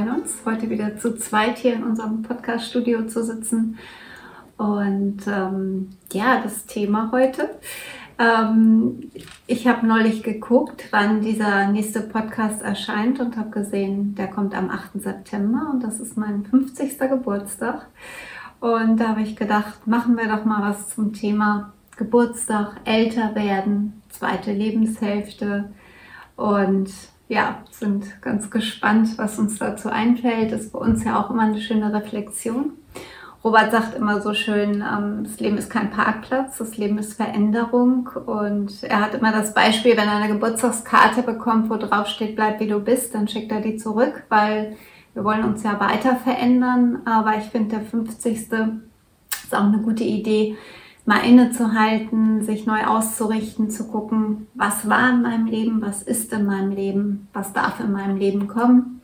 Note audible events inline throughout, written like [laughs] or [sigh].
freuen uns, heute wieder zu zweit hier in unserem Podcast-Studio zu sitzen. Und ähm, ja, das Thema heute. Ähm, ich habe neulich geguckt, wann dieser nächste Podcast erscheint und habe gesehen, der kommt am 8. September und das ist mein 50. Geburtstag. Und da habe ich gedacht, machen wir doch mal was zum Thema Geburtstag, älter werden, zweite Lebenshälfte. Und ja, sind ganz gespannt, was uns dazu einfällt. Das ist bei uns ja auch immer eine schöne Reflexion. Robert sagt immer so schön, ähm, das Leben ist kein Parkplatz, das Leben ist Veränderung. Und er hat immer das Beispiel, wenn er eine Geburtstagskarte bekommt, wo drauf steht, bleib wie du bist, dann schickt er die zurück, weil wir wollen uns ja weiter verändern. Aber ich finde, der 50. ist auch eine gute Idee, mal innezuhalten, sich neu auszurichten, zu gucken, was war in meinem Leben, was ist in meinem Leben, was darf in meinem Leben kommen.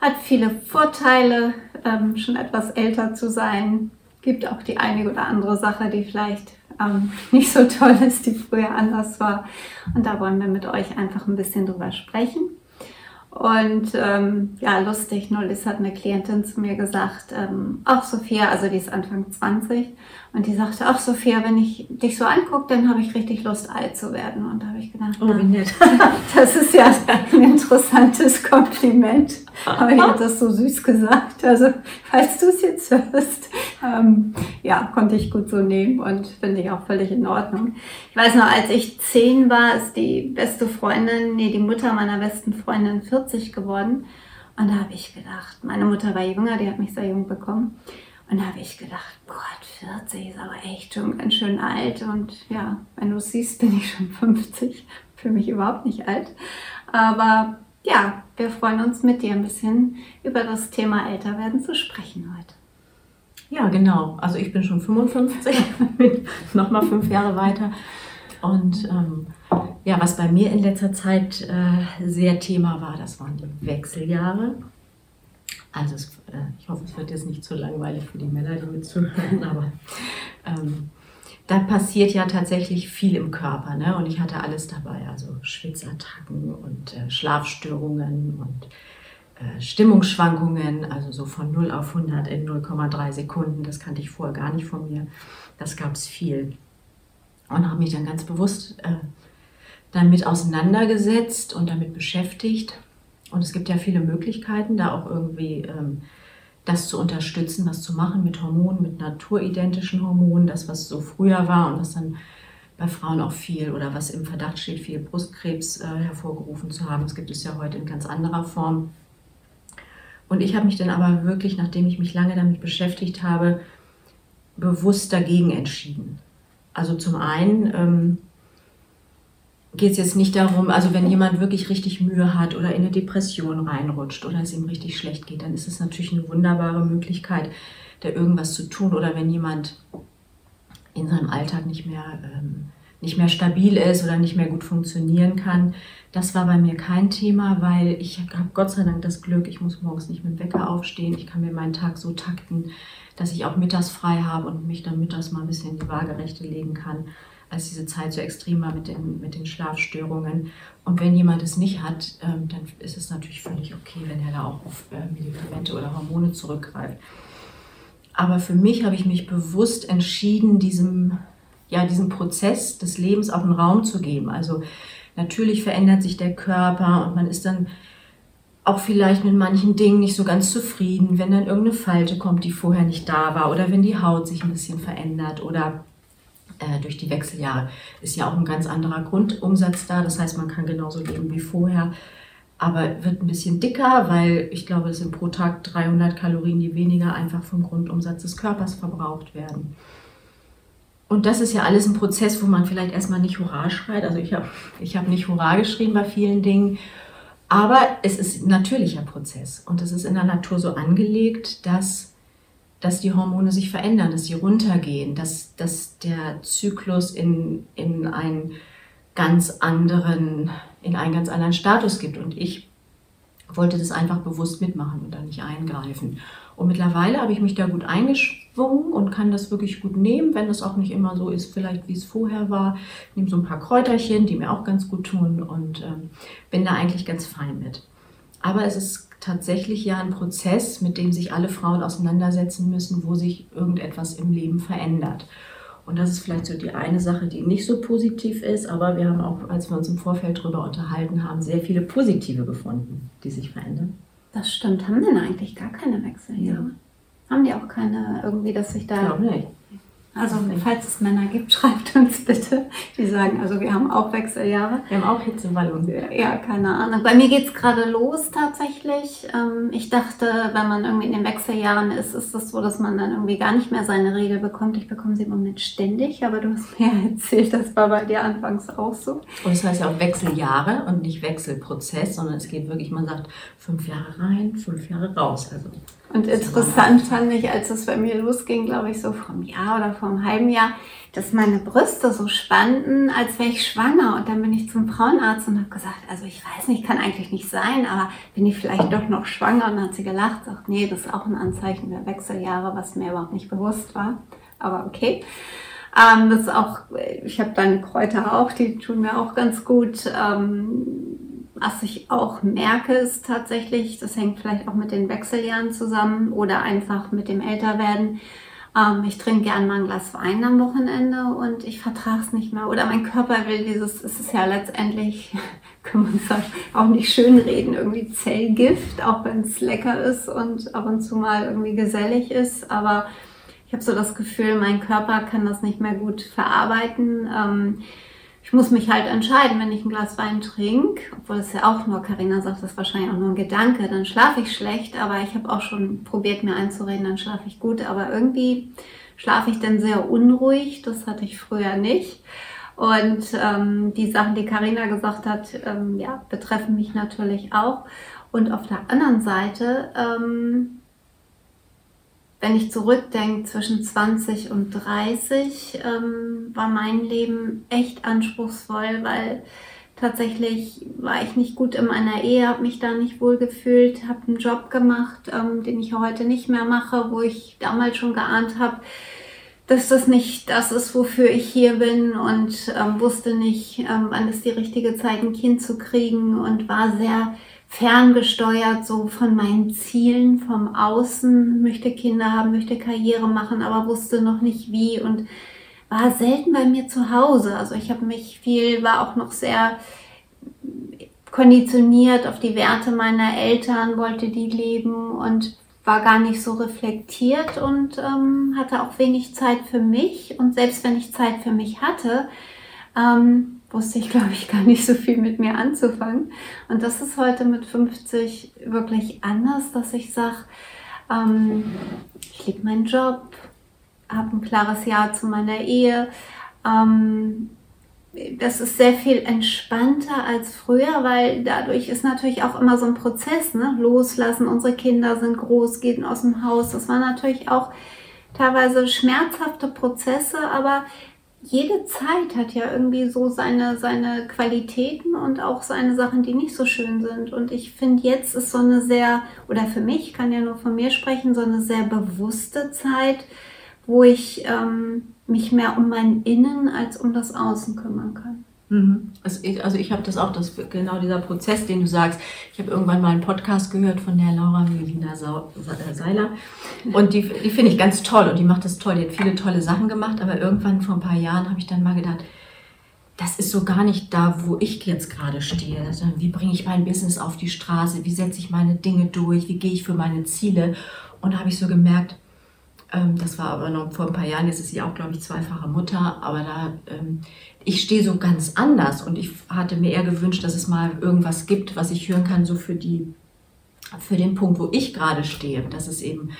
Hat viele Vorteile, ähm, schon etwas älter zu sein. Gibt auch die eine oder andere Sache, die vielleicht ähm, [laughs] nicht so toll ist, die früher anders war. Und da wollen wir mit euch einfach ein bisschen drüber sprechen. Und ähm, ja, lustig, neulich hat eine Klientin zu mir gesagt, ähm, auch Sophia, also die ist Anfang 20, und die sagte, ach Sophia, wenn ich dich so angucke, dann habe ich richtig Lust, alt zu werden. Und da habe ich gedacht, oh, wie nett. [laughs] das ist ja ein interessantes Kompliment. Aber die hat das so süß gesagt. Also, falls du es jetzt hörst, ähm, ja, konnte ich gut so nehmen und finde ich auch völlig in Ordnung. Ich weiß noch, als ich zehn war, ist die beste Freundin, nee, die Mutter meiner besten Freundin 40 geworden. Und da habe ich gedacht, meine Mutter war jünger, die hat mich sehr jung bekommen. Und da habe ich gedacht, Gott, 40 ist aber echt schon ganz schön alt. Und ja, wenn du es siehst, bin ich schon 50. [laughs] Für mich überhaupt nicht alt. Aber ja, wir freuen uns mit dir ein bisschen über das Thema Älterwerden zu sprechen heute. Ja, genau. Also ich bin schon 55, [laughs] nochmal fünf Jahre weiter. Und ähm, ja, was bei mir in letzter Zeit äh, sehr Thema war, das waren die Wechseljahre. Also es, äh, ich hoffe, es wird jetzt nicht zu langweilig für die Männer, die mitzuhören, aber ähm, da passiert ja tatsächlich viel im Körper. Ne? Und ich hatte alles dabei, also Schwitzattacken und äh, Schlafstörungen und äh, Stimmungsschwankungen, also so von 0 auf 100 in 0,3 Sekunden. Das kannte ich vorher gar nicht von mir. Das gab es viel. Und habe mich dann ganz bewusst äh, damit auseinandergesetzt und damit beschäftigt und es gibt ja viele Möglichkeiten, da auch irgendwie ähm, das zu unterstützen, was zu machen mit Hormonen, mit naturidentischen Hormonen, das, was so früher war und was dann bei Frauen auch viel oder was im Verdacht steht, viel Brustkrebs äh, hervorgerufen zu haben. Das gibt es ja heute in ganz anderer Form. Und ich habe mich dann aber wirklich, nachdem ich mich lange damit beschäftigt habe, bewusst dagegen entschieden. Also zum einen ähm, geht es jetzt nicht darum, also wenn jemand wirklich richtig Mühe hat oder in eine Depression reinrutscht oder es ihm richtig schlecht geht, dann ist es natürlich eine wunderbare Möglichkeit, da irgendwas zu tun. Oder wenn jemand in seinem Alltag nicht mehr, ähm, nicht mehr stabil ist oder nicht mehr gut funktionieren kann. Das war bei mir kein Thema, weil ich habe Gott sei Dank das Glück, ich muss morgens nicht mit dem Wecker aufstehen. Ich kann mir meinen Tag so takten, dass ich auch mittags frei habe und mich dann mittags mal ein bisschen in die Waagerechte legen kann als diese Zeit so extrem war mit den, mit den Schlafstörungen. Und wenn jemand es nicht hat, ähm, dann ist es natürlich völlig okay, wenn er da auch auf äh, Medikamente oder Hormone zurückgreift. Aber für mich habe ich mich bewusst entschieden, diesem, ja, diesem Prozess des Lebens auch einen Raum zu geben. Also natürlich verändert sich der Körper und man ist dann auch vielleicht mit manchen Dingen nicht so ganz zufrieden, wenn dann irgendeine Falte kommt, die vorher nicht da war oder wenn die Haut sich ein bisschen verändert oder äh, durch die Wechseljahre ist ja auch ein ganz anderer Grundumsatz da. Das heißt, man kann genauso leben wie vorher, aber wird ein bisschen dicker, weil ich glaube, es sind pro Tag 300 Kalorien, die weniger einfach vom Grundumsatz des Körpers verbraucht werden. Und das ist ja alles ein Prozess, wo man vielleicht erstmal nicht Hurra schreit. Also ich habe ich hab nicht Hurra geschrieben bei vielen Dingen. Aber es ist ein natürlicher Prozess. Und es ist in der Natur so angelegt, dass dass die Hormone sich verändern, dass sie runtergehen, dass, dass der Zyklus in, in einen ganz anderen, in einen ganz anderen Status gibt. Und ich wollte das einfach bewusst mitmachen und da nicht eingreifen. Und mittlerweile habe ich mich da gut eingeschwungen und kann das wirklich gut nehmen, wenn das auch nicht immer so ist, vielleicht wie es vorher war. Ich nehme so ein paar Kräuterchen, die mir auch ganz gut tun und ähm, bin da eigentlich ganz fein mit. Aber es ist tatsächlich ja ein Prozess, mit dem sich alle Frauen auseinandersetzen müssen, wo sich irgendetwas im Leben verändert. Und das ist vielleicht so die eine Sache, die nicht so positiv ist, aber wir haben auch, als wir uns im Vorfeld darüber unterhalten haben, sehr viele positive gefunden, die sich verändern. Das stimmt. Haben denn eigentlich gar keine Wechseljahre? Ja. Haben die auch keine irgendwie, dass sich da. Ich glaube nicht. Also falls es Männer gibt, [laughs] schreibt uns bitte. Die sagen, also wir haben auch Wechseljahre. Wir haben auch Hitzewallung. Ja, keine Ahnung. Bei mir geht es gerade los tatsächlich. Ähm, ich dachte, wenn man irgendwie in den Wechseljahren ist, ist das so, dass man dann irgendwie gar nicht mehr seine Regel bekommt. Ich bekomme sie im Moment ständig, aber du hast [laughs] mir erzählt, das war bei dir anfangs auch so. Und das heißt ja auch Wechseljahre und nicht Wechselprozess, sondern es geht wirklich, man sagt, fünf Jahre rein, fünf Jahre raus. Also und interessant fand ich, als es bei mir losging, glaube ich, so vom Jahr oder vom halben Jahr, dass meine Brüste so spannten, als wäre ich schwanger. Und dann bin ich zum Frauenarzt und habe gesagt, also ich weiß nicht, kann eigentlich nicht sein, aber bin ich vielleicht doch noch schwanger? Und dann hat sie gelacht, sagt, nee, das ist auch ein Anzeichen der Wechseljahre, was mir überhaupt nicht bewusst war. Aber okay. Ähm, das ist auch, ich habe deine Kräuter auch, die tun mir auch ganz gut. Ähm, was ich auch merke, ist tatsächlich, das hängt vielleicht auch mit den Wechseljahren zusammen oder einfach mit dem Älterwerden. Ähm, ich trinke gern mal ein Glas Wein am Wochenende und ich vertrage es nicht mehr. Oder mein Körper will dieses, es ist ja letztendlich, kann man sagen, auch nicht schön reden, irgendwie Zellgift, auch wenn es lecker ist und ab und zu mal irgendwie gesellig ist. Aber ich habe so das Gefühl, mein Körper kann das nicht mehr gut verarbeiten. Ähm, ich muss mich halt entscheiden, wenn ich ein Glas Wein trinke, obwohl es ja auch nur, Karina sagt, das ist wahrscheinlich auch nur ein Gedanke, dann schlafe ich schlecht, aber ich habe auch schon probiert, mir einzureden, dann schlafe ich gut, aber irgendwie schlafe ich dann sehr unruhig, das hatte ich früher nicht. Und ähm, die Sachen, die Karina gesagt hat, ähm, ja, betreffen mich natürlich auch. Und auf der anderen Seite ähm, wenn ich zurückdenke, zwischen 20 und 30 ähm, war mein Leben echt anspruchsvoll, weil tatsächlich war ich nicht gut in meiner Ehe, habe mich da nicht wohl gefühlt, habe einen Job gemacht, ähm, den ich heute nicht mehr mache, wo ich damals schon geahnt habe, dass das nicht das ist, wofür ich hier bin und ähm, wusste nicht, ähm, wann ist die richtige Zeit, ein Kind zu kriegen und war sehr ferngesteuert so von meinen Zielen vom Außen, möchte Kinder haben, möchte Karriere machen, aber wusste noch nicht wie und war selten bei mir zu Hause. Also ich habe mich viel, war auch noch sehr konditioniert auf die Werte meiner Eltern, wollte die leben und war gar nicht so reflektiert und ähm, hatte auch wenig Zeit für mich. Und selbst wenn ich Zeit für mich hatte, ähm, wusste ich, [laughs] glaube ich, gar nicht so viel mit mir anzufangen. Und das ist heute mit 50 wirklich anders, dass ich sage, ähm, ich liebe meinen Job, habe ein klares Ja zu meiner Ehe. Ähm, das ist sehr viel entspannter als früher, weil dadurch ist natürlich auch immer so ein Prozess, ne? Loslassen, unsere Kinder sind groß, gehen aus dem Haus. Das waren natürlich auch teilweise schmerzhafte Prozesse, aber jede Zeit hat ja irgendwie so seine, seine Qualitäten und auch seine Sachen, die nicht so schön sind. Und ich finde, jetzt ist so eine sehr, oder für mich, kann ja nur von mir sprechen, so eine sehr bewusste Zeit, wo ich ähm, mich mehr um mein Innen als um das Außen kümmern kann. Mhm. Also ich, also ich habe das auch, das, genau dieser Prozess, den du sagst. Ich habe irgendwann mal einen Podcast gehört von der Laura Melina äh, Seiler und die, die finde ich ganz toll und die macht das toll. Die hat viele tolle Sachen gemacht, aber irgendwann vor ein paar Jahren habe ich dann mal gedacht, das ist so gar nicht da, wo ich jetzt gerade stehe. Also wie bringe ich mein Business auf die Straße? Wie setze ich meine Dinge durch? Wie gehe ich für meine Ziele? Und da habe ich so gemerkt, ähm, das war aber noch vor ein paar Jahren, jetzt ist sie auch, glaube ich, zweifache Mutter, aber da, ähm, ich stehe so ganz anders und ich hatte mir eher gewünscht, dass es mal irgendwas gibt, was ich hören kann, so für die, für den Punkt, wo ich gerade stehe, dass es eben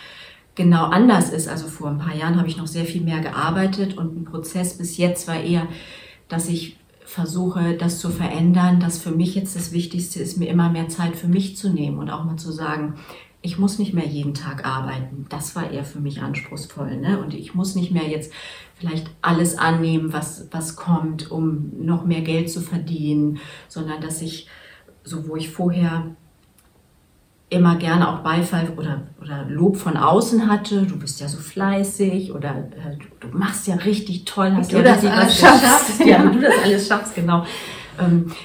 genau anders ist. Also vor ein paar Jahren habe ich noch sehr viel mehr gearbeitet und ein Prozess bis jetzt war eher, dass ich versuche, das zu verändern, dass für mich jetzt das Wichtigste ist, mir immer mehr Zeit für mich zu nehmen und auch mal zu sagen, ich muss nicht mehr jeden Tag arbeiten. Das war eher für mich anspruchsvoll. Ne? Und ich muss nicht mehr jetzt vielleicht alles annehmen, was, was kommt, um noch mehr Geld zu verdienen, sondern dass ich, so wo ich vorher immer gerne auch Beifall oder, oder Lob von außen hatte, du bist ja so fleißig oder äh, du, du, machst ja richtig toll, hast du ja das alles schaffst. Ja, du das alles schaffst, genau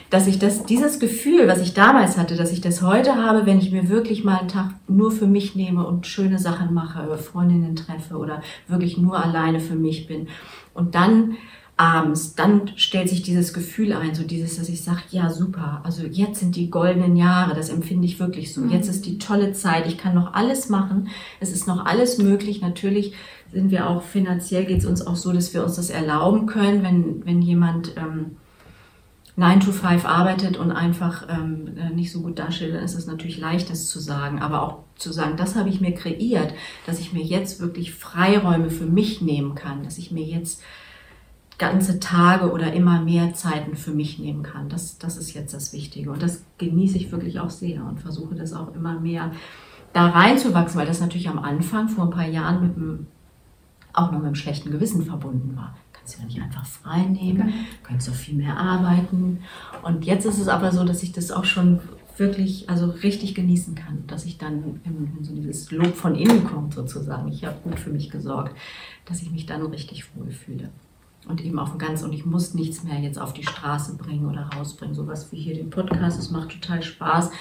dass ich das, dieses Gefühl, was ich damals hatte, dass ich das heute habe, wenn ich mir wirklich mal einen Tag nur für mich nehme und schöne Sachen mache, Freundinnen treffe oder wirklich nur alleine für mich bin. Und dann abends, dann stellt sich dieses Gefühl ein, so dieses, dass ich sage, ja super, also jetzt sind die goldenen Jahre, das empfinde ich wirklich so. Jetzt ist die tolle Zeit, ich kann noch alles machen, es ist noch alles möglich. Natürlich sind wir auch finanziell, geht es uns auch so, dass wir uns das erlauben können, wenn, wenn jemand ähm, 9 to 5 arbeitet und einfach ähm, äh, nicht so gut dasteht, dann ist es natürlich leicht, das zu sagen. Aber auch zu sagen, das habe ich mir kreiert, dass ich mir jetzt wirklich Freiräume für mich nehmen kann, dass ich mir jetzt ganze Tage oder immer mehr Zeiten für mich nehmen kann. Das, das ist jetzt das Wichtige. Und das genieße ich wirklich auch sehr und versuche das auch immer mehr da reinzuwachsen, weil das natürlich am Anfang vor ein paar Jahren mit einem, auch noch mit einem schlechten Gewissen verbunden war. Kannst du ja nicht einfach frei nehmen, okay. kannst auch viel mehr arbeiten. Und jetzt ist es aber so, dass ich das auch schon wirklich, also richtig genießen kann, dass ich dann in, so dieses Lob von innen kommt sozusagen. Ich habe gut für mich gesorgt, dass ich mich dann richtig wohlfühle und eben auf dem ganz und ich muss nichts mehr jetzt auf die Straße bringen oder rausbringen, sowas wie hier den Podcast, es macht total Spaß.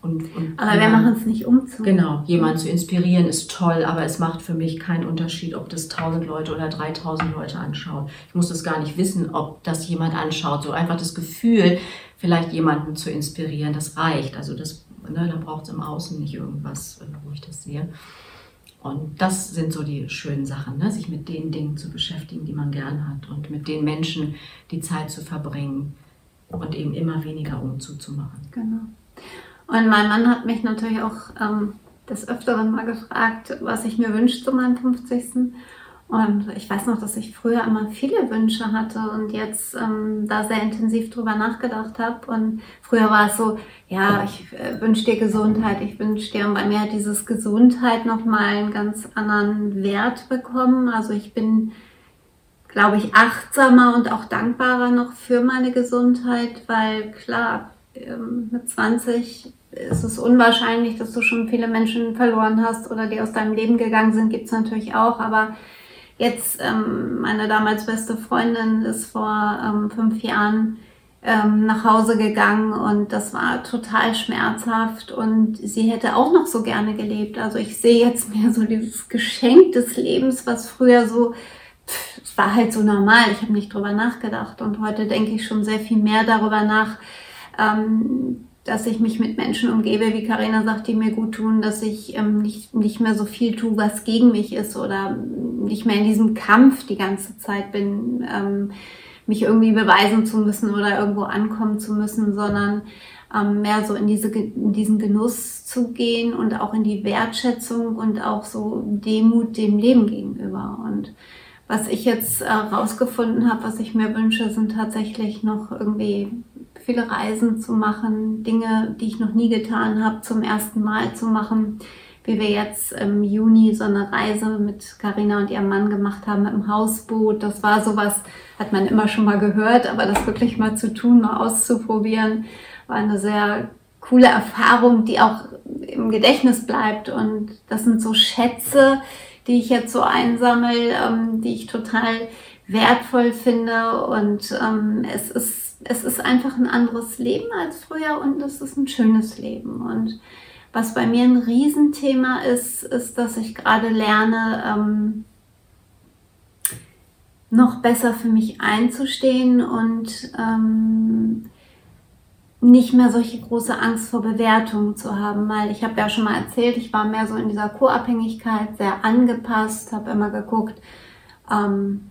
Und, und aber wir machen es nicht um zu. Genau, jemanden zu inspirieren ist toll, aber es macht für mich keinen Unterschied, ob das 1000 Leute oder 3000 Leute anschauen. Ich muss das gar nicht wissen, ob das jemand anschaut. So einfach das Gefühl, vielleicht jemanden zu inspirieren, das reicht. Also das, ne, da braucht es im Außen nicht irgendwas, wo ich das sehe. Und das sind so die schönen Sachen, ne? sich mit den Dingen zu beschäftigen, die man gern hat und mit den Menschen die Zeit zu verbringen und eben immer weniger Umzug zu machen. Genau. Und mein Mann hat mich natürlich auch ähm, des Öfteren mal gefragt, was ich mir wünsche zu meinem 50. Und ich weiß noch, dass ich früher immer viele Wünsche hatte und jetzt ähm, da sehr intensiv drüber nachgedacht habe. Und früher war es so, ja, ich äh, wünsche dir Gesundheit, ich wünsche dir, und bei mir hat dieses Gesundheit nochmal einen ganz anderen Wert bekommen. Also ich bin, glaube ich, achtsamer und auch dankbarer noch für meine Gesundheit, weil klar, ähm, mit 20 ist es unwahrscheinlich, dass du schon viele Menschen verloren hast oder die aus deinem Leben gegangen sind, gibt es natürlich auch, aber Jetzt, ähm, meine damals beste Freundin ist vor ähm, fünf Jahren ähm, nach Hause gegangen und das war total schmerzhaft und sie hätte auch noch so gerne gelebt. Also ich sehe jetzt [laughs] mehr so dieses Geschenk des Lebens, was früher so, es war halt so normal, ich habe nicht drüber nachgedacht und heute denke ich schon sehr viel mehr darüber nach, ähm, dass ich mich mit Menschen umgebe, wie Karina sagt, die mir gut tun, dass ich ähm, nicht, nicht mehr so viel tue, was gegen mich ist oder nicht mehr in diesem Kampf die ganze Zeit bin, ähm, mich irgendwie beweisen zu müssen oder irgendwo ankommen zu müssen, sondern ähm, mehr so in, diese, in diesen Genuss zu gehen und auch in die Wertschätzung und auch so Demut dem Leben gegenüber. Und was ich jetzt äh, habe, was ich mir wünsche, sind tatsächlich noch irgendwie viele Reisen zu machen, Dinge, die ich noch nie getan habe, zum ersten Mal zu machen. Wie wir jetzt im Juni so eine Reise mit Carina und ihrem Mann gemacht haben mit dem Hausboot. Das war sowas, hat man immer schon mal gehört, aber das wirklich mal zu tun, mal auszuprobieren, war eine sehr coole Erfahrung, die auch im Gedächtnis bleibt. Und das sind so Schätze, die ich jetzt so einsammle, ähm, die ich total wertvoll finde. Und ähm, es ist es ist einfach ein anderes Leben als früher und es ist ein schönes Leben. Und was bei mir ein Riesenthema ist, ist, dass ich gerade lerne, ähm, noch besser für mich einzustehen und ähm, nicht mehr solche große Angst vor Bewertungen zu haben, weil ich habe ja schon mal erzählt, ich war mehr so in dieser Co-Abhängigkeit, sehr angepasst, habe immer geguckt, ähm,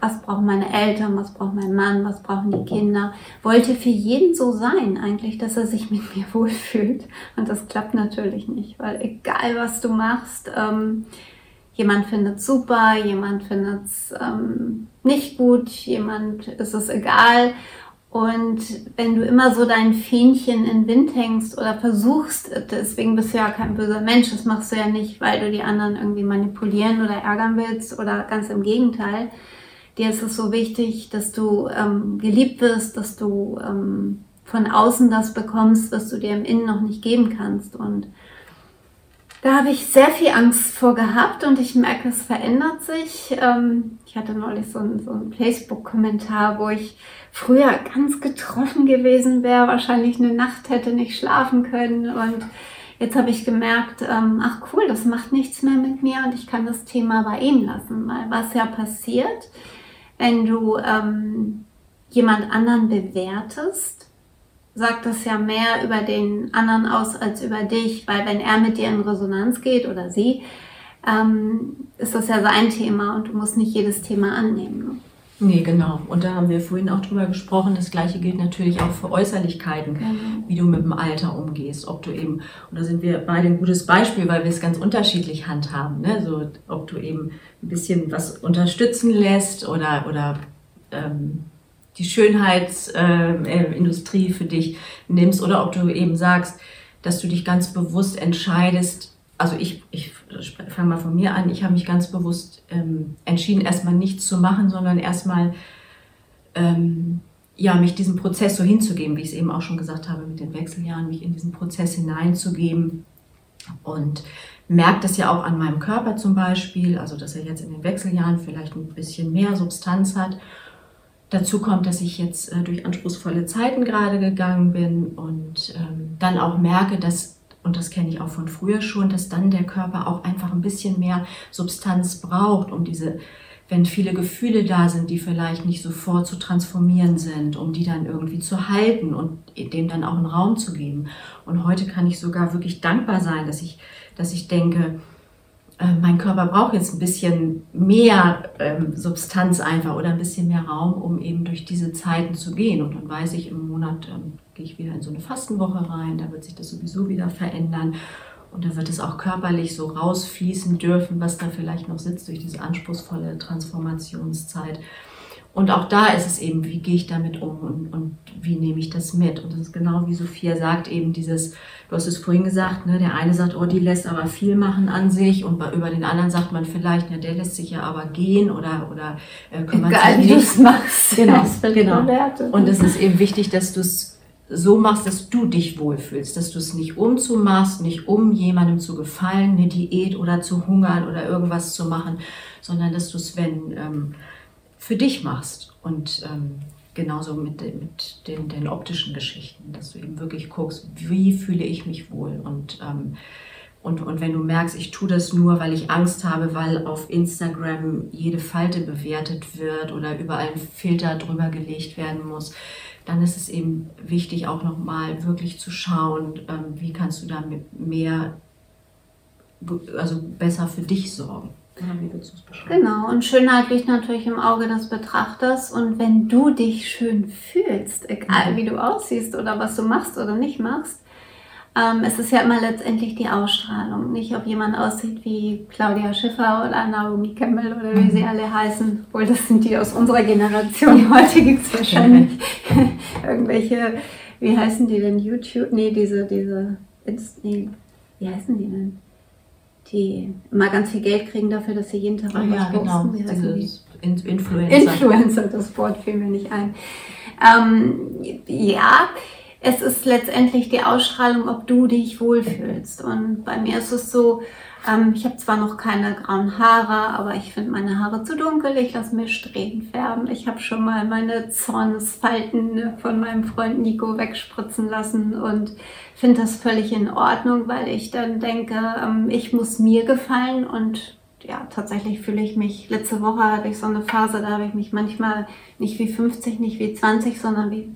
was brauchen meine Eltern, was braucht mein Mann, was brauchen die Kinder. Wollte für jeden so sein eigentlich, dass er sich [laughs] mit mir wohlfühlt. Und das klappt natürlich nicht, weil egal was du machst, ähm, jemand findet es super, jemand findet es ähm, nicht gut, jemand ist es egal. Und wenn du immer so dein Fähnchen in den Wind hängst oder versuchst, deswegen bist du ja kein böser Mensch, das machst du ja nicht, weil du die anderen irgendwie manipulieren oder ärgern willst oder ganz im Gegenteil, dir ist es so wichtig, dass du ähm, geliebt wirst, dass du ähm, von außen das bekommst, was du dir im Innen noch nicht geben kannst. Und Da habe ich sehr viel Angst vor gehabt und ich merke, es verändert sich. Ähm, ich hatte neulich so einen, so einen Facebook-Kommentar, wo ich früher ganz getroffen gewesen wäre, wahrscheinlich eine Nacht hätte nicht schlafen können und jetzt habe ich gemerkt, ähm, ach cool, das macht nichts mehr mit mir und ich kann das Thema bei ihm lassen, weil was ja passiert, wenn du ähm, jemand anderen bewertest, sagt das ja mehr über den anderen aus als über dich, weil wenn er mit dir in Resonanz geht oder sie, ähm, ist das ja sein Thema und du musst nicht jedes Thema annehmen. Ne? Nee, genau. Und da haben wir vorhin auch drüber gesprochen. Das Gleiche gilt natürlich auch für Äußerlichkeiten, genau. wie du mit dem Alter umgehst. Ob du eben, und da sind wir beide ein gutes Beispiel, weil wir es ganz unterschiedlich handhaben. Ne? So, ob du eben ein bisschen was unterstützen lässt oder, oder ähm, die Schönheitsindustrie äh, für dich nimmst oder ob du eben sagst, dass du dich ganz bewusst entscheidest. Also ich, ich fange mal von mir an, ich habe mich ganz bewusst ähm, entschieden, erstmal nichts zu machen, sondern erstmal ähm, ja, mich diesem Prozess so hinzugeben, wie ich es eben auch schon gesagt habe, mit den Wechseljahren, mich in diesen Prozess hineinzugeben. Und merkt das ja auch an meinem Körper zum Beispiel, also dass er jetzt in den Wechseljahren vielleicht ein bisschen mehr Substanz hat. Dazu kommt, dass ich jetzt äh, durch anspruchsvolle Zeiten gerade gegangen bin und ähm, dann auch merke, dass, und das kenne ich auch von früher schon, dass dann der Körper auch einfach ein bisschen mehr Substanz braucht, um diese, wenn viele Gefühle da sind, die vielleicht nicht sofort zu transformieren sind, um die dann irgendwie zu halten und dem dann auch einen Raum zu geben. Und heute kann ich sogar wirklich dankbar sein, dass ich, dass ich denke, äh, mein Körper braucht jetzt ein bisschen mehr ähm, Substanz einfach oder ein bisschen mehr Raum, um eben durch diese Zeiten zu gehen. Und dann weiß ich, im Monat ähm, gehe ich wieder in so eine Fastenwoche rein, da wird sich das sowieso wieder verändern. Und da wird es auch körperlich so rausfließen dürfen, was da vielleicht noch sitzt durch diese anspruchsvolle Transformationszeit. Und auch da ist es eben, wie gehe ich damit um und, und wie nehme ich das mit? Und das ist genau wie Sophia sagt, eben dieses, du hast es vorhin gesagt, ne, der eine sagt, oh, die lässt aber viel machen an sich und bei, über den anderen sagt man vielleicht, ne, der lässt sich ja aber gehen oder, oder äh, kümmert Egal, sich nicht. wie du es machst. [laughs] Genau, genau. Und es ist eben wichtig, dass du es so machst, dass du dich wohlfühlst, dass du es nicht umzumachst, nicht um jemandem zu gefallen, eine Diät oder zu hungern oder irgendwas zu machen, sondern dass du es, wenn... Ähm, für dich machst. Und ähm, genauso mit, mit den, den, optischen Geschichten, dass du eben wirklich guckst, wie fühle ich mich wohl. Und, ähm, und, und wenn du merkst, ich tue das nur, weil ich Angst habe, weil auf Instagram jede Falte bewertet wird oder überall ein Filter drüber gelegt werden muss, dann ist es eben wichtig, auch nochmal wirklich zu schauen, ähm, wie kannst du damit mehr, also besser für dich sorgen. Genau, und Schönheit liegt natürlich im Auge des Betrachters. Und wenn du dich schön fühlst, egal mhm. wie du aussiehst oder was du machst oder nicht machst, ähm, es ist ja immer letztendlich die Ausstrahlung. Nicht, ob jemand aussieht wie Claudia Schiffer oder Naomi Campbell oder wie mhm. sie alle heißen. Obwohl, das sind die aus unserer Generation. Heute gibt es wahrscheinlich [laughs] irgendwelche, wie heißen die denn? YouTube? Nee, diese, diese, nee, wie heißen die denn? Die immer ganz viel Geld kriegen dafür, dass sie jeden Tag ah, ja, genau. Wie heißen Influencer. Influencer, das Wort fiel mir nicht ein. Ähm, ja, es ist letztendlich die Ausstrahlung, ob du dich wohlfühlst. Und bei mir ist es so, ähm, ich habe zwar noch keine grauen Haare, aber ich finde meine Haare zu dunkel. Ich lasse mir Strähnen färben. Ich habe schon mal meine Zornesfalten von meinem Freund Nico wegspritzen lassen und finde das völlig in Ordnung, weil ich dann denke, ähm, ich muss mir gefallen und ja, tatsächlich fühle ich mich, letzte Woche hatte ich so eine Phase, da habe ich mich manchmal nicht wie 50, nicht wie 20, sondern wie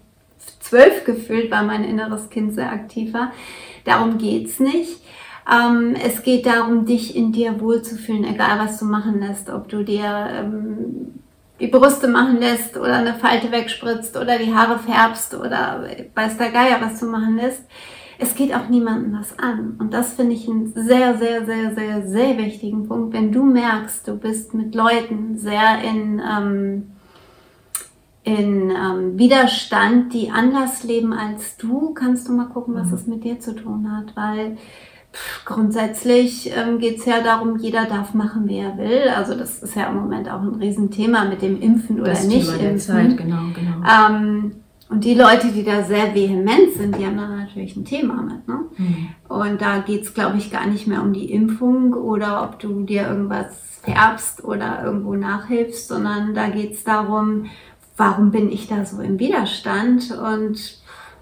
12 gefühlt, weil mein inneres Kind sehr aktiv war. Darum geht's nicht. Ähm, es geht darum, dich in dir wohlzufühlen, egal was du machen lässt, ob du dir ähm, die Brüste machen lässt oder eine Falte wegspritzt oder die Haare färbst oder weiß der Geier, was du machen lässt. Es geht auch niemandem was an. Und das finde ich einen sehr, sehr, sehr, sehr, sehr wichtigen Punkt. Wenn du merkst, du bist mit Leuten sehr in, ähm, in ähm, Widerstand, die anders leben als du, kannst du mal gucken, was mhm. es mit dir zu tun hat. Weil Grundsätzlich ähm, geht es ja darum, jeder darf machen, wie er will. Also das ist ja im Moment auch ein Riesenthema mit dem Impfen oder das nicht Thema Impfen. Zeit, genau, genau. Ähm, Und die Leute, die da sehr vehement sind, die haben da natürlich ein Thema mit. Ne? Mhm. Und da geht es, glaube ich, gar nicht mehr um die Impfung oder ob du dir irgendwas färbst oder irgendwo nachhilfst, sondern da geht es darum, warum bin ich da so im Widerstand und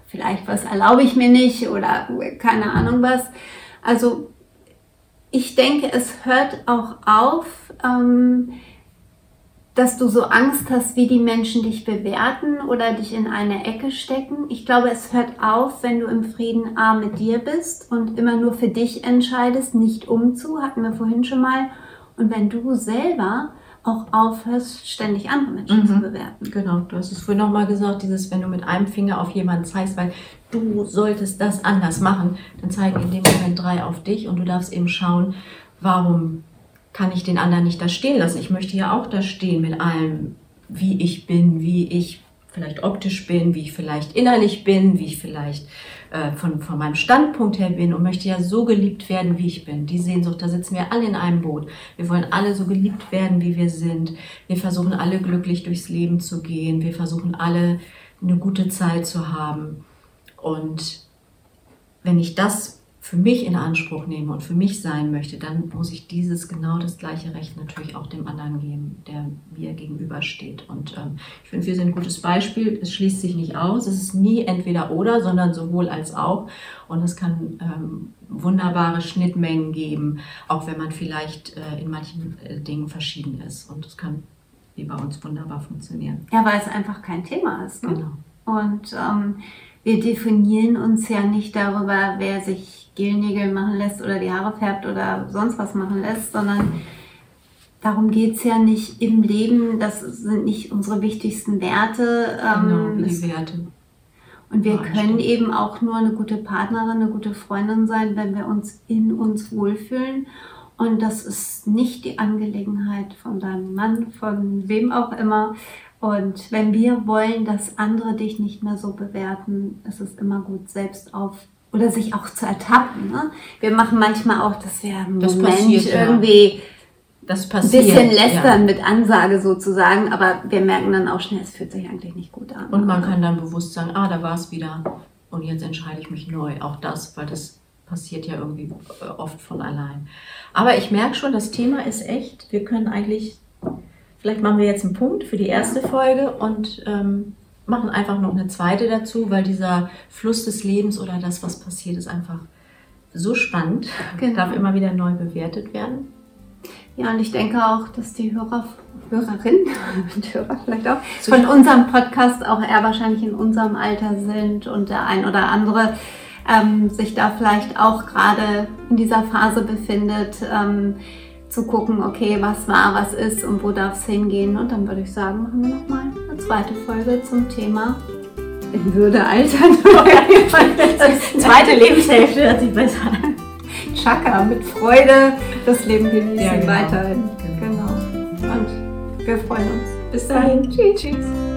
vielleicht was erlaube ich mir nicht oder keine Ahnung was. Also ich denke, es hört auch auf, ähm, dass du so Angst hast, wie die Menschen dich bewerten oder dich in eine Ecke stecken. Ich glaube, es hört auf, wenn du im Frieden A mit dir bist und immer nur für dich entscheidest, nicht umzu, hatten wir vorhin schon mal. Und wenn du selber auch aufhörst, ständig andere Menschen mhm. zu bewerten. Genau, du hast es vorhin nochmal gesagt, dieses, wenn du mit einem Finger auf jemanden zeigst, weil du solltest das anders machen, dann zeigen in dem Moment drei auf dich und du darfst eben schauen, warum kann ich den anderen nicht da stehen lassen. Ich möchte ja auch da stehen mit allem, wie ich bin, wie ich vielleicht optisch bin, wie ich vielleicht innerlich bin, wie ich vielleicht äh, von, von meinem Standpunkt her bin und möchte ja so geliebt werden, wie ich bin. Die Sehnsucht, da sitzen wir alle in einem Boot. Wir wollen alle so geliebt werden, wie wir sind. Wir versuchen alle glücklich durchs Leben zu gehen. Wir versuchen alle eine gute Zeit zu haben. Und wenn ich das für mich in Anspruch nehme und für mich sein möchte, dann muss ich dieses genau das gleiche Recht natürlich auch dem anderen geben, der mir gegenübersteht. Und ähm, ich finde, wir sind ein gutes Beispiel. Es schließt sich nicht aus. Es ist nie entweder oder, sondern sowohl als auch. Und es kann ähm, wunderbare Schnittmengen geben, auch wenn man vielleicht äh, in manchen äh, Dingen verschieden ist. Und es kann wie bei uns wunderbar funktionieren. Ja, weil es einfach kein Thema ist. Ne? Genau. Und ähm, wir definieren uns ja nicht darüber, wer sich Gelnägel machen lässt oder die Haare färbt oder sonst was machen lässt, sondern darum geht es ja nicht im Leben. Das sind nicht unsere wichtigsten Werte. Ähm, genau, die Werte. Und wir können eben auch nur eine gute Partnerin, eine gute Freundin sein, wenn wir uns in uns wohlfühlen. Und das ist nicht die Angelegenheit von deinem Mann, von wem auch immer. Und wenn wir wollen, dass andere dich nicht mehr so bewerten, ist es immer gut, selbst auf oder sich auch zu ertappen. Ne? Wir machen manchmal auch, dass wir im das Moment passiert, irgendwie ja. das passiert, ein bisschen lästern ja. mit Ansage sozusagen, aber wir merken dann auch schnell, es fühlt sich eigentlich nicht gut an. Und man kann dann bewusst sagen, ah, da war es wieder und jetzt entscheide ich mich neu. Auch das, weil das passiert ja irgendwie äh, oft von allein. Aber ich merke schon, das Thema ist echt, wir können eigentlich, vielleicht machen wir jetzt einen Punkt für die erste Folge und ähm, machen einfach noch eine zweite dazu, weil dieser Fluss des Lebens oder das, was passiert, ist einfach so spannend. Genau. Darf immer wieder neu bewertet werden. Ja, und ich denke auch, dass die Hörer, Hörerinnen [laughs] und Hörer vielleicht auch von unserem Podcast auch eher wahrscheinlich in unserem Alter sind und der ein oder andere ähm, sich da vielleicht auch gerade in dieser Phase befindet. Ähm, zu gucken, okay, was war, was ist und wo darf es hingehen. Und dann würde ich sagen, machen wir nochmal eine zweite Folge zum Thema in Würde altern. [laughs] zweite Lebenshälfte hört sich besser an. Chaka, mit Freude das Leben genießen ja, genau. weiterhin. Genau. Und wir freuen uns. Bis dahin. Tschüss. Tschüss.